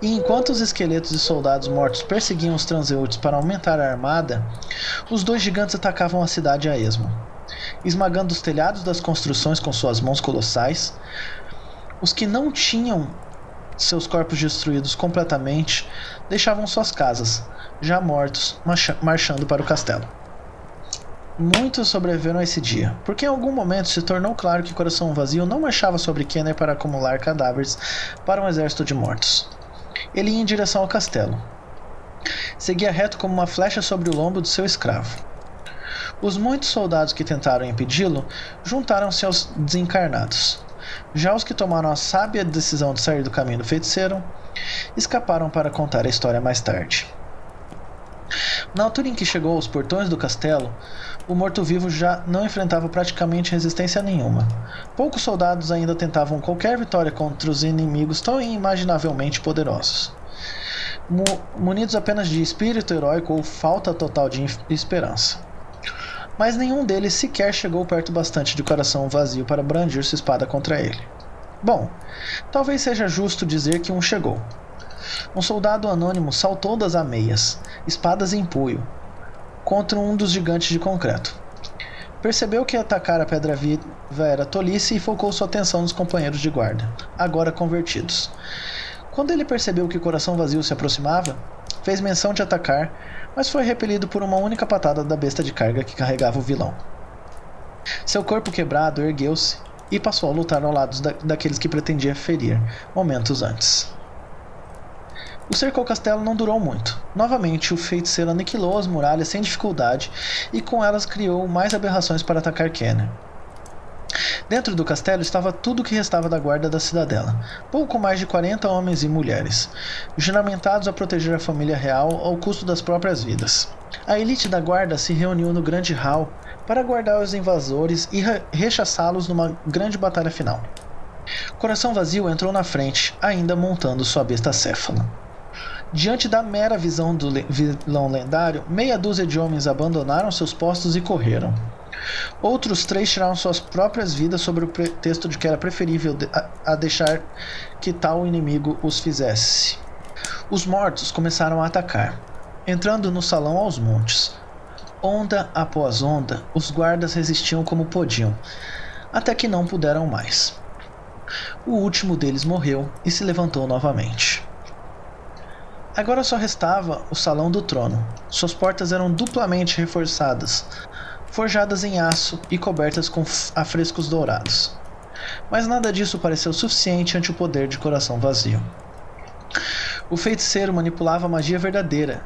[SPEAKER 3] E enquanto os esqueletos e soldados mortos perseguiam os transeuntes para aumentar a armada, os dois gigantes atacavam a cidade a esmo, esmagando os telhados das construções com suas mãos colossais. Os que não tinham seus corpos destruídos completamente, deixavam suas casas, já mortos, marchando para o castelo. Muitos sobreviveram a esse dia, porque em algum momento se tornou claro que Coração Vazio não marchava sobre Kenner para acumular cadáveres para um exército de mortos. Ele ia em direção ao castelo. Seguia reto como uma flecha sobre o lombo de seu escravo. Os muitos soldados que tentaram impedi-lo juntaram-se aos desencarnados. Já os que tomaram a sábia decisão de sair do caminho do feiticeiro escaparam para contar a história mais tarde. Na altura em que chegou aos portões do castelo, o morto-vivo já não enfrentava praticamente resistência nenhuma. Poucos soldados ainda tentavam qualquer vitória contra os inimigos tão inimaginavelmente poderosos. Munidos apenas de espírito heróico ou falta total de esperança mas nenhum deles sequer chegou perto bastante de coração vazio para brandir sua espada contra ele. Bom, talvez seja justo dizer que um chegou. Um soldado anônimo saltou das ameias, espadas em punho, contra um dos gigantes de concreto. Percebeu que atacar a pedra viva era tolice e focou sua atenção nos companheiros de guarda, agora convertidos. Quando ele percebeu que coração vazio se aproximava, fez menção de atacar, mas foi repelido por uma única patada da besta de carga que carregava o vilão. Seu corpo quebrado ergueu-se e passou a lutar ao lado da, daqueles que pretendia ferir momentos antes. O cerco ao castelo não durou muito. Novamente, o feiticeiro aniquilou as muralhas sem dificuldade e com elas criou mais aberrações para atacar Kenner. Dentro do castelo estava tudo o que restava da guarda da cidadela, pouco mais de 40 homens e mulheres, juramentados a proteger a família real ao custo das próprias vidas. A elite da guarda se reuniu no grande hall para guardar os invasores e rechaçá-los numa grande batalha final. Coração Vazio entrou na frente, ainda montando sua besta céfala. Diante da mera visão do vilão lendário, meia dúzia de homens abandonaram seus postos e correram. Outros três tiraram suas próprias vidas sobre o pretexto de que era preferível a deixar que tal inimigo os fizesse. Os mortos começaram a atacar, entrando no salão aos montes. Onda após onda, os guardas resistiam como podiam, até que não puderam mais. O último deles morreu e se levantou novamente. Agora só restava o salão do trono. Suas portas eram duplamente reforçadas, forjadas em aço e cobertas com afrescos dourados. Mas nada disso pareceu suficiente ante o poder de coração vazio. O feiticeiro manipulava a magia verdadeira,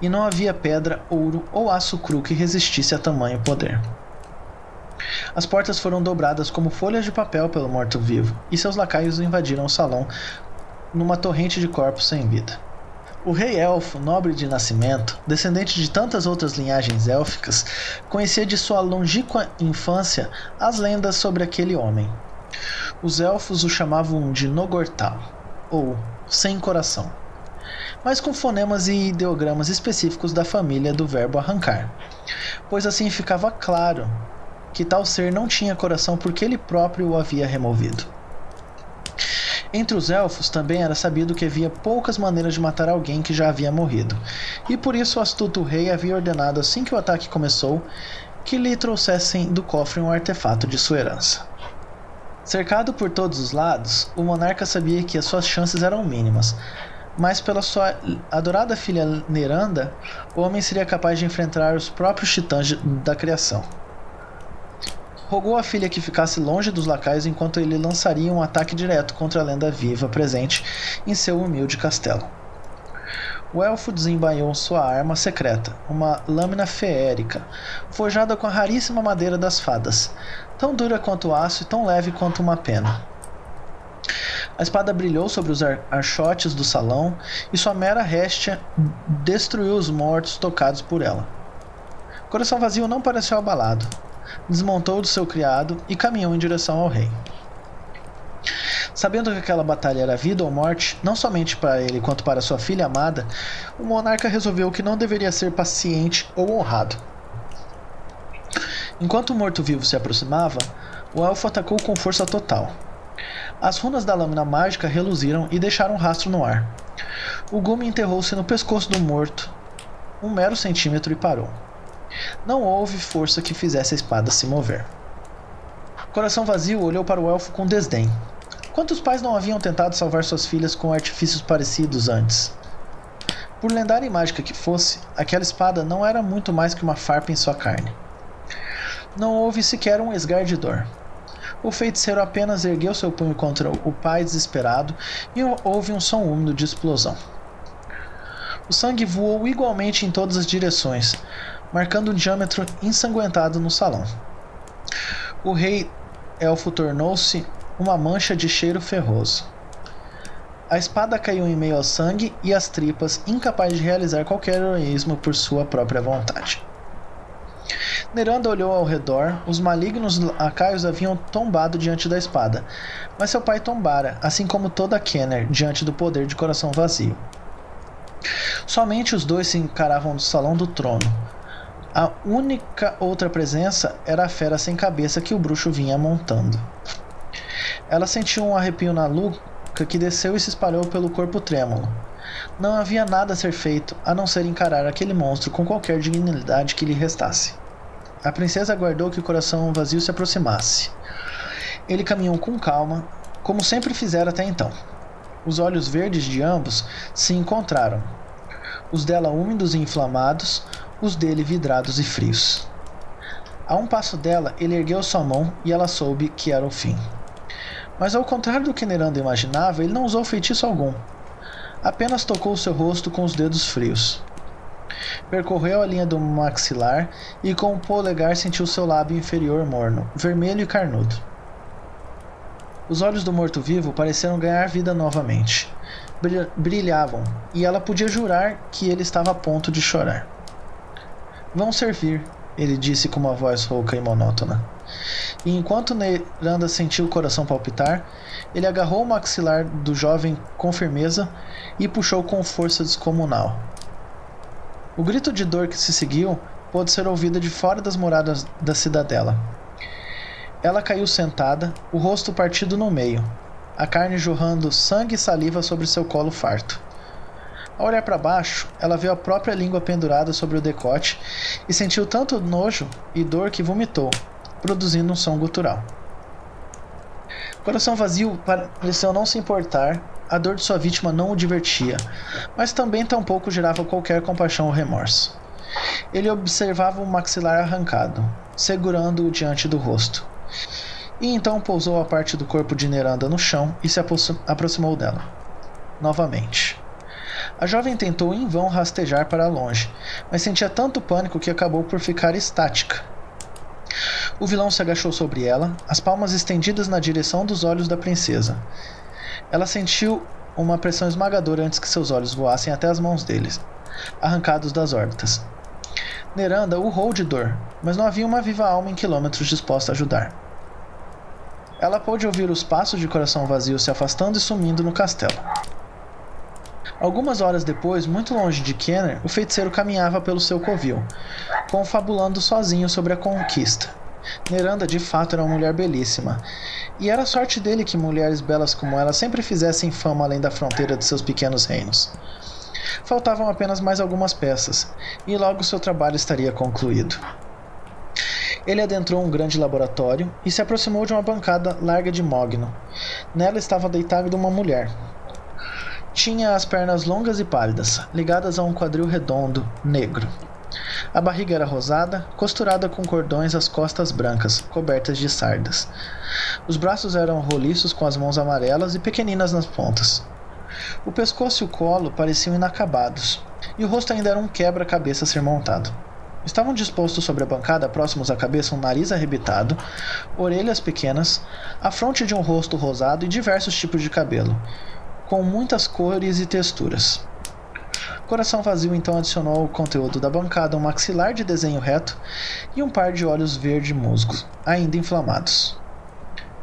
[SPEAKER 3] e não havia pedra, ouro ou aço cru que resistisse a tamanho poder. As portas foram dobradas como folhas de papel pelo morto-vivo, e seus lacaios invadiram o salão numa torrente de corpos sem vida. O rei elfo, nobre de nascimento, descendente de tantas outras linhagens élficas, conhecia de sua longínqua infância as lendas sobre aquele homem. Os elfos o chamavam de Nogortal, ou Sem Coração, mas com fonemas e ideogramas específicos da família do verbo arrancar, pois assim ficava claro que tal ser não tinha coração porque ele próprio o havia removido. Entre os elfos também era sabido que havia poucas maneiras de matar alguém que já havia morrido, e por isso o astuto rei havia ordenado assim que o ataque começou que lhe trouxessem do cofre um artefato de sua herança. Cercado por todos os lados, o monarca sabia que as suas chances eram mínimas, mas pela sua adorada filha Neranda, o homem seria capaz de enfrentar os próprios titãs da criação rogou à filha que ficasse longe dos lacaios enquanto ele lançaria um ataque direto contra a lenda viva presente em seu humilde castelo. O elfo desembainhou sua arma secreta, uma lâmina feérica, forjada com a raríssima madeira das fadas, tão dura quanto o aço e tão leve quanto uma pena. A espada brilhou sobre os ar archotes do salão e sua mera réstia destruiu os mortos tocados por ela. Coração Vazio não pareceu abalado desmontou do seu criado e caminhou em direção ao rei. Sabendo que aquela batalha era vida ou morte, não somente para ele quanto para sua filha amada, o monarca resolveu que não deveria ser paciente ou honrado. Enquanto o morto-vivo se aproximava, o elfo atacou com força total. As runas da lâmina mágica reluziram e deixaram um rastro no ar. O gume enterrou-se no pescoço do morto, um mero centímetro, e parou. Não houve força que fizesse a espada se mover. Coração Vazio olhou para o elfo com desdém. Quantos pais não haviam tentado salvar suas filhas com artifícios parecidos antes? Por lendária e mágica que fosse, aquela espada não era muito mais que uma farpa em sua carne. Não houve sequer um esgar de dor. O feiticeiro apenas ergueu seu punho contra o pai desesperado e houve um som úmido de explosão. O sangue voou igualmente em todas as direções, marcando um diâmetro ensanguentado no salão. O rei elfo tornou-se uma mancha de cheiro ferroso. A espada caiu em meio ao sangue e às tripas, incapaz de realizar qualquer heroísmo por sua própria vontade. Neranda olhou ao redor, os malignos lacaios haviam tombado diante da espada, mas seu pai tombara, assim como toda Kenner, diante do poder de coração vazio. Somente os dois se encaravam no salão do trono, a única outra presença era a fera sem cabeça que o bruxo vinha montando. Ela sentiu um arrepio na nuca que desceu e se espalhou pelo corpo trêmulo. Não havia nada a ser feito a não ser encarar aquele monstro com qualquer dignidade que lhe restasse. A princesa aguardou que o coração vazio se aproximasse. Ele caminhou com calma, como sempre fizera até então. Os olhos verdes de ambos se encontraram. Os dela úmidos e inflamados, os dele vidrados e frios. A um passo dela, ele ergueu sua mão e ela soube que era o fim. Mas ao contrário do que Neranda imaginava, ele não usou feitiço algum. Apenas tocou seu rosto com os dedos frios. Percorreu a linha do maxilar e com o polegar sentiu seu lábio inferior morno, vermelho e carnudo. Os olhos do morto-vivo pareceram ganhar vida novamente. Brilhavam, e ela podia jurar que ele estava a ponto de chorar. Vão servir, ele disse com uma voz rouca e monótona. E enquanto Neranda sentiu o coração palpitar, ele agarrou o maxilar do jovem com firmeza e puxou com força descomunal. O grito de dor que se seguiu pôde ser ouvido de fora das moradas da cidadela. Ela caiu sentada, o rosto partido no meio, a carne jorrando sangue e saliva sobre seu colo farto. Ao olhar para baixo, ela viu a própria língua pendurada sobre o decote e sentiu tanto nojo e dor que vomitou, produzindo um som gutural. Coração vazio pareceu não se importar, a dor de sua vítima não o divertia, mas também tampouco gerava qualquer compaixão ou remorso. Ele observava o maxilar arrancado, segurando-o diante do rosto. E então pousou a parte do corpo de Neranda no chão e se aproximou dela. Novamente. A jovem tentou em vão rastejar para longe, mas sentia tanto pânico que acabou por ficar estática, o vilão se agachou sobre ela, as palmas estendidas na direção dos olhos da princesa. Ela sentiu uma pressão esmagadora antes que seus olhos voassem até as mãos deles, arrancados das órbitas. Neranda urrou de dor, mas não havia uma viva alma em quilômetros disposta a ajudar. Ela pôde ouvir os passos de coração vazio se afastando e sumindo no castelo. Algumas horas depois, muito longe de Kenner, o feiticeiro caminhava pelo seu covil, confabulando sozinho sobre a conquista. Neranda de fato era uma mulher belíssima. E era sorte dele que mulheres belas como ela sempre fizessem fama além da fronteira de seus pequenos reinos. Faltavam apenas mais algumas peças, e logo seu trabalho estaria concluído. Ele adentrou um grande laboratório e se aproximou de uma bancada larga de mogno. Nela estava deitada uma mulher. Tinha as pernas longas e pálidas, ligadas a um quadril redondo, negro. A barriga era rosada, costurada com cordões as costas brancas, cobertas de sardas. Os braços eram roliços com as mãos amarelas e pequeninas nas pontas. O pescoço e o colo pareciam inacabados, e o rosto ainda era um quebra-cabeça ser montado. Estavam dispostos sobre a bancada, próximos à cabeça, um nariz arrebitado, orelhas pequenas, a fronte de um rosto rosado e diversos tipos de cabelo, com muitas cores e texturas. Coração Vazio então adicionou ao conteúdo da bancada um maxilar de desenho reto e um par de olhos verde musgo, ainda inflamados.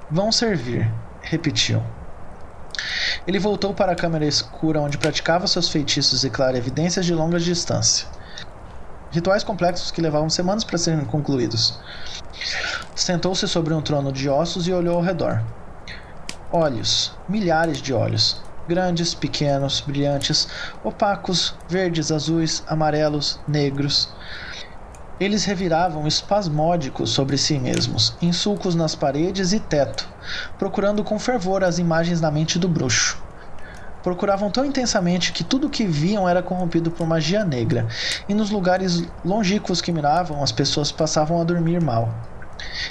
[SPEAKER 3] Vão servir, repetiu. Ele voltou para a câmara escura onde praticava seus feitiços e clarevidências de longa distância. Rituais complexos que levavam semanas para serem concluídos. Sentou-se sobre um trono de ossos e olhou ao redor. Olhos, milhares de olhos, grandes, pequenos, brilhantes, opacos, verdes, azuis, amarelos, negros. Eles reviravam espasmódicos sobre si mesmos, em sulcos nas paredes e teto, procurando com fervor as imagens na mente do bruxo. Procuravam tão intensamente que tudo o que viam era corrompido por magia negra, e nos lugares longínquos que miravam, as pessoas passavam a dormir mal.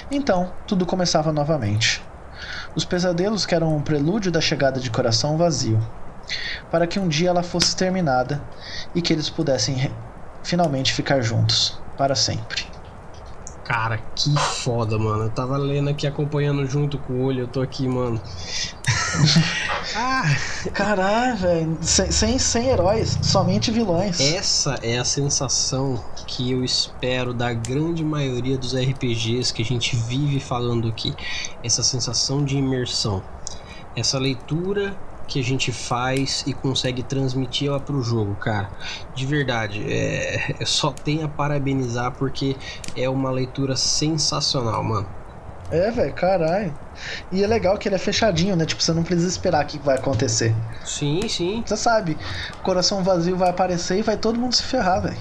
[SPEAKER 3] Então, tudo começava novamente os pesadelos que eram um prelúdio da chegada de coração vazio, para que um dia ela fosse terminada e que eles pudessem finalmente ficar juntos para sempre.
[SPEAKER 2] Cara, que foda, mano. Eu tava lendo aqui, acompanhando junto com o olho, eu tô aqui, mano.
[SPEAKER 3] ah, caralho, velho. Sem, sem, sem heróis, somente vilões.
[SPEAKER 2] Essa é a sensação que eu espero da grande maioria dos RPGs que a gente vive falando aqui. Essa sensação de imersão. Essa leitura que a gente faz e consegue transmitir ela pro jogo, cara. De verdade, é, é só tenho a parabenizar porque é uma leitura sensacional, mano.
[SPEAKER 3] É, velho, caralho. E é legal que ele é fechadinho, né? Tipo, você não precisa esperar o que vai acontecer.
[SPEAKER 2] Sim, sim.
[SPEAKER 3] Você sabe, coração vazio vai aparecer e vai todo mundo se ferrar, velho.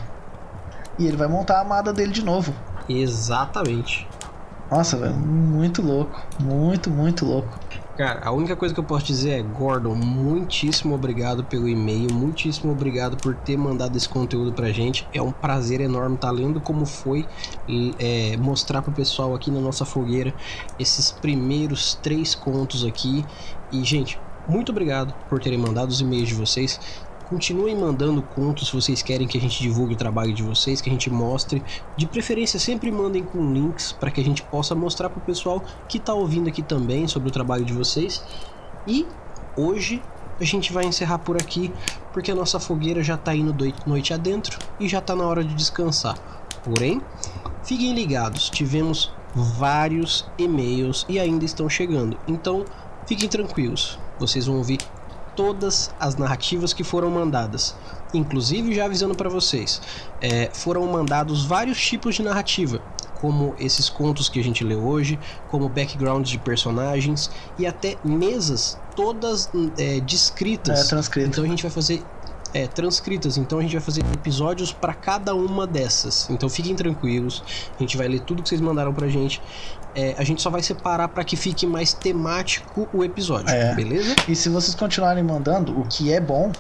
[SPEAKER 3] E ele vai montar a amada dele de novo.
[SPEAKER 2] Exatamente.
[SPEAKER 3] Nossa, velho, muito louco. Muito, muito louco.
[SPEAKER 2] Cara, a única coisa que eu posso dizer é, Gordon, muitíssimo obrigado pelo e-mail, muitíssimo obrigado por ter mandado esse conteúdo pra gente. É um prazer enorme estar tá lendo como foi é, mostrar pro pessoal aqui na nossa fogueira esses primeiros três contos aqui. E, gente, muito obrigado por terem mandado os e-mails de vocês. Continuem mandando contos se vocês querem que a gente divulgue o trabalho de vocês, que a gente mostre. De preferência, sempre mandem com links para que a gente possa mostrar para o pessoal que está ouvindo aqui também sobre o trabalho de vocês. E hoje a gente vai encerrar por aqui, porque a nossa fogueira já está indo noite adentro e já está na hora de descansar. Porém, fiquem ligados, tivemos vários e-mails e ainda estão chegando. Então, fiquem tranquilos, vocês vão ouvir todas as narrativas que foram mandadas. Inclusive, já avisando para vocês, é, foram mandados vários tipos de narrativa, como esses contos que a gente lê hoje, como backgrounds de personagens e até mesas todas é, descritas.
[SPEAKER 4] É, transcritas.
[SPEAKER 2] Então a gente vai fazer é, transcritas. Então a gente vai fazer episódios para cada uma dessas. Então fiquem tranquilos, a gente vai ler tudo que vocês mandaram pra gente. É, a gente só vai separar para que fique mais temático o episódio, é. beleza?
[SPEAKER 4] E se vocês continuarem mandando, o que é bom,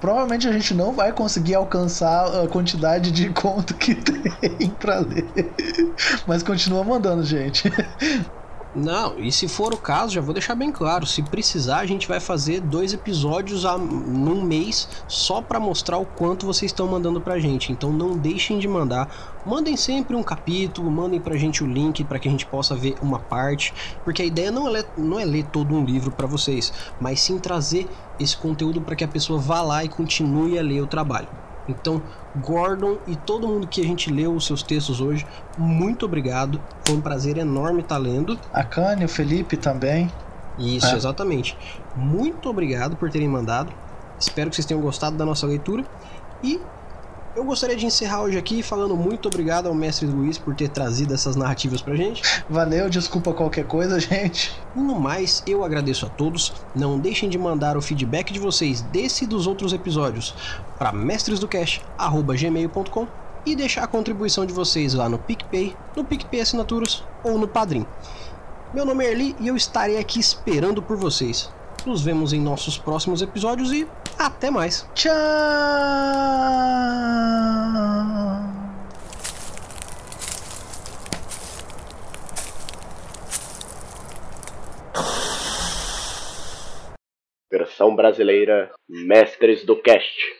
[SPEAKER 4] provavelmente a gente não vai conseguir alcançar a quantidade de conto que tem pra ler. Mas continua mandando, gente.
[SPEAKER 2] Não, e se for o caso, já vou deixar bem claro, se precisar, a gente vai fazer dois episódios a, num mês só para mostrar o quanto vocês estão mandando pra gente. Então não deixem de mandar. Mandem sempre um capítulo, mandem pra gente o link para que a gente possa ver uma parte, porque a ideia não é não é ler todo um livro para vocês, mas sim trazer esse conteúdo para que a pessoa vá lá e continue a ler o trabalho. Então, Gordon e todo mundo que a gente leu os seus textos hoje, muito obrigado. Foi um prazer enorme estar lendo.
[SPEAKER 4] A Kanye, o Felipe também.
[SPEAKER 2] Isso, é. exatamente. Muito obrigado por terem mandado. Espero que vocês tenham gostado da nossa leitura. E eu gostaria de encerrar hoje aqui falando muito obrigado ao mestre Luiz por ter trazido essas narrativas pra gente.
[SPEAKER 4] Valeu, desculpa qualquer coisa, gente.
[SPEAKER 2] No mais, eu agradeço a todos. Não deixem de mandar o feedback de vocês desse e dos outros episódios para mestresdocast@gmail.com e deixar a contribuição de vocês lá no PicPay, no PicPay Assinaturas ou no Padrim. Meu nome é Erli e eu estarei aqui esperando por vocês. Nos vemos em nossos próximos episódios e até mais.
[SPEAKER 4] Tchau!
[SPEAKER 5] Versão brasileira Mestres do Cast.